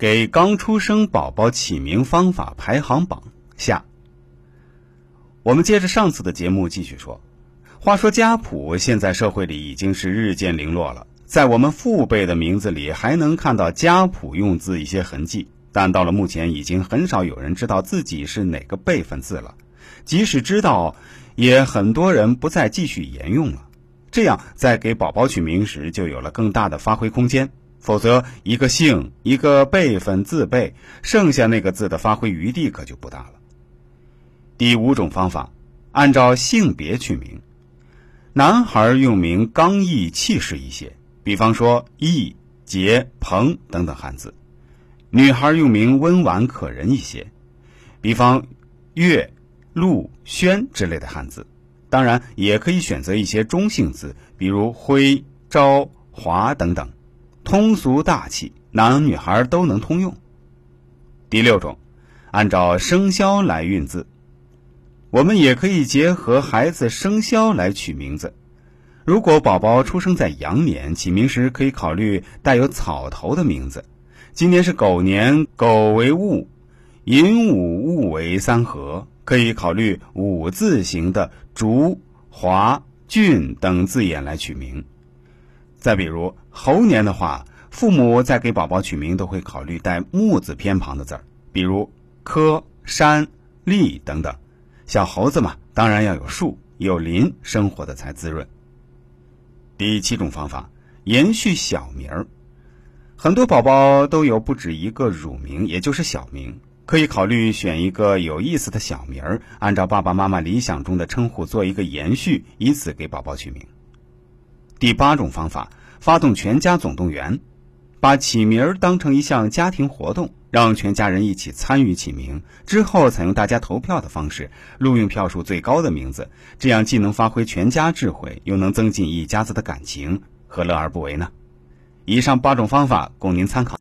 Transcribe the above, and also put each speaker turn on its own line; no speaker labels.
给刚出生宝宝起名方法排行榜下。我们接着上次的节目继续说。话说家谱现在社会里已经是日渐零落了，在我们父辈的名字里还能看到家谱用字一些痕迹，但到了目前已经很少有人知道自己是哪个辈分字了。即使知道，也很多人不再继续沿用了。这样在给宝宝取名时就有了更大的发挥空间。否则，一个姓、一个辈分字辈，剩下那个字的发挥余地可就不大了。第五种方法，按照性别取名。男孩用名刚毅气势一些，比方说义、杰、鹏等等汉字；女孩用名温婉可人一些，比方月、陆、轩之类的汉字。当然，也可以选择一些中性字，比如辉、昭、华等等。通俗大气，男女孩都能通用。第六种，按照生肖来运字，我们也可以结合孩子生肖来取名字。如果宝宝出生在羊年，起名时可以考虑带有草头的名字。今年是狗年，狗为戊，寅午戊为三合，可以考虑五字形的竹、华、俊等字眼来取名。再比如猴年的话，父母在给宝宝取名都会考虑带木字偏旁的字儿，比如柯、山、立等等。小猴子嘛，当然要有树、有林，生活的才滋润。第七种方法，延续小名儿。很多宝宝都有不止一个乳名，也就是小名，可以考虑选一个有意思的小名儿，按照爸爸妈妈理想中的称呼做一个延续，以此给宝宝取名。第八种方法，发动全家总动员，把起名儿当成一项家庭活动，让全家人一起参与起名，之后采用大家投票的方式，录用票数最高的名字，这样既能发挥全家智慧，又能增进一家子的感情，何乐而不为呢？以上八种方法供您参考。